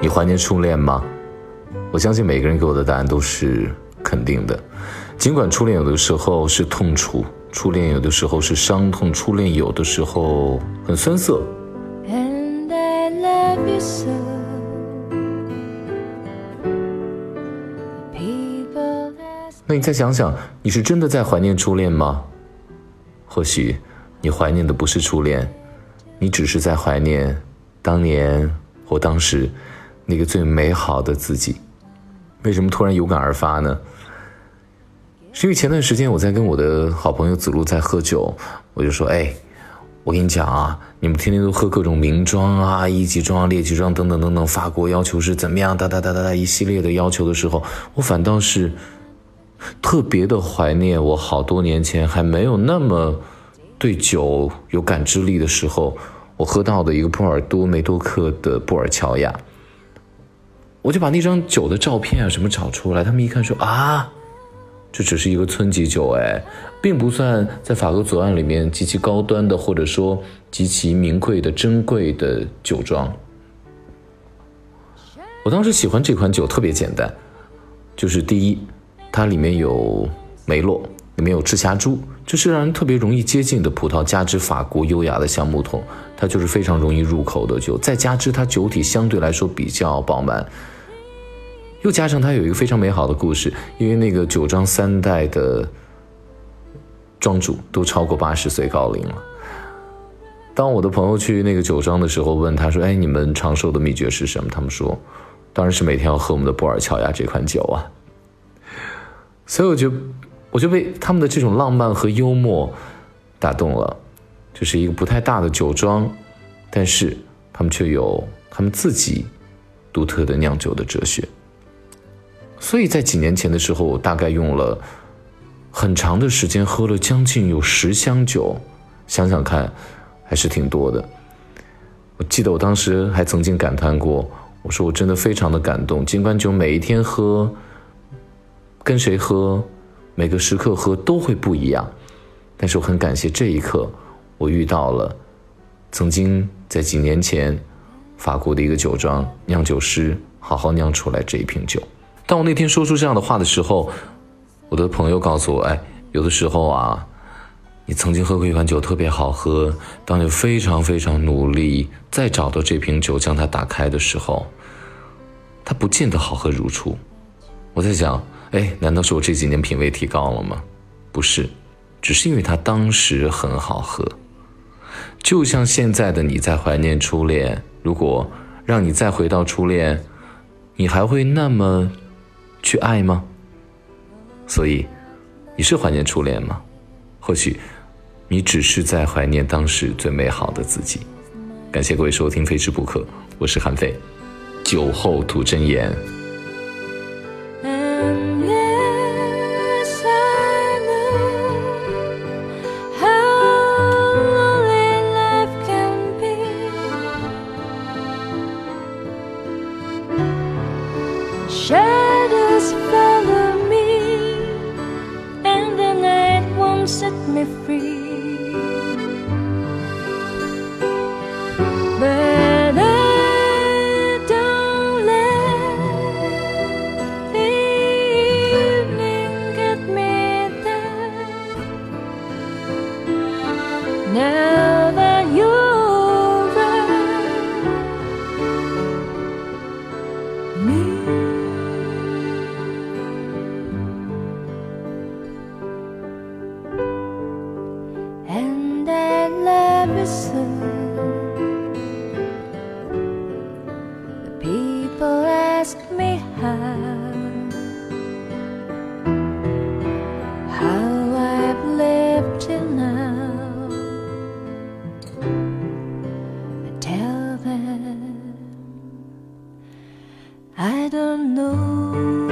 你怀念初恋吗？我相信每个人给我的答案都是肯定的。尽管初恋有的时候是痛楚，初恋有的时候是伤痛，初恋有的时候很酸涩。那你再想想，你是真的在怀念初恋吗？或许，你怀念的不是初恋，你只是在怀念当年或当时那个最美好的自己。为什么突然有感而发呢？是因为前段时间我在跟我的好朋友子路在喝酒，我就说：“哎，我跟你讲啊，你们天天都喝各种名庄啊、一级庄、列级庄等等等等，法国要求是怎么样？哒哒哒哒哒一系列的要求的时候，我反倒是特别的怀念我好多年前还没有那么对酒有感知力的时候，我喝到的一个波尔多梅多克的布尔乔亚。”我就把那张酒的照片啊什么找出来，他们一看说啊，这只是一个村级酒哎，并不算在法国左岸里面极其高端的或者说极其名贵的珍贵的酒庄。我当时喜欢这款酒特别简单，就是第一，它里面有梅洛，里面有赤霞珠，这是让人特别容易接近的葡萄，加之法国优雅的橡木桶，它就是非常容易入口的酒，再加之它酒体相对来说比较饱满。又加上它有一个非常美好的故事，因为那个酒庄三代的庄主都超过八十岁高龄了。当我的朋友去那个酒庄的时候，问他说：“哎，你们长寿的秘诀是什么？”他们说：“当然是每天要喝我们的布尔乔亚这款酒啊。”所以我就我就被他们的这种浪漫和幽默打动了。就是一个不太大的酒庄，但是他们却有他们自己独特的酿酒的哲学。所以在几年前的时候，我大概用了很长的时间，喝了将近有十箱酒，想想看，还是挺多的。我记得我当时还曾经感叹过，我说我真的非常的感动。尽管酒每一天喝，跟谁喝，每个时刻喝都会不一样，但是我很感谢这一刻，我遇到了曾经在几年前法国的一个酒庄酿酒师，好好酿出来这一瓶酒。当我那天说出这样的话的时候，我的朋友告诉我：“哎，有的时候啊，你曾经喝过一款酒特别好喝，当你非常非常努力再找到这瓶酒将它打开的时候，它不见得好喝如初。”我在想：“哎，难道是我这几年品味提高了吗？不是，只是因为它当时很好喝。就像现在的你在怀念初恋，如果让你再回到初恋，你还会那么？”去爱吗？所以，你是怀念初恋吗？或许，你只是在怀念当时最美好的自己。感谢各位收听《非吃不可》，我是韩非，酒后吐真言。me free. But I don't let the evening get me. Now I don't know.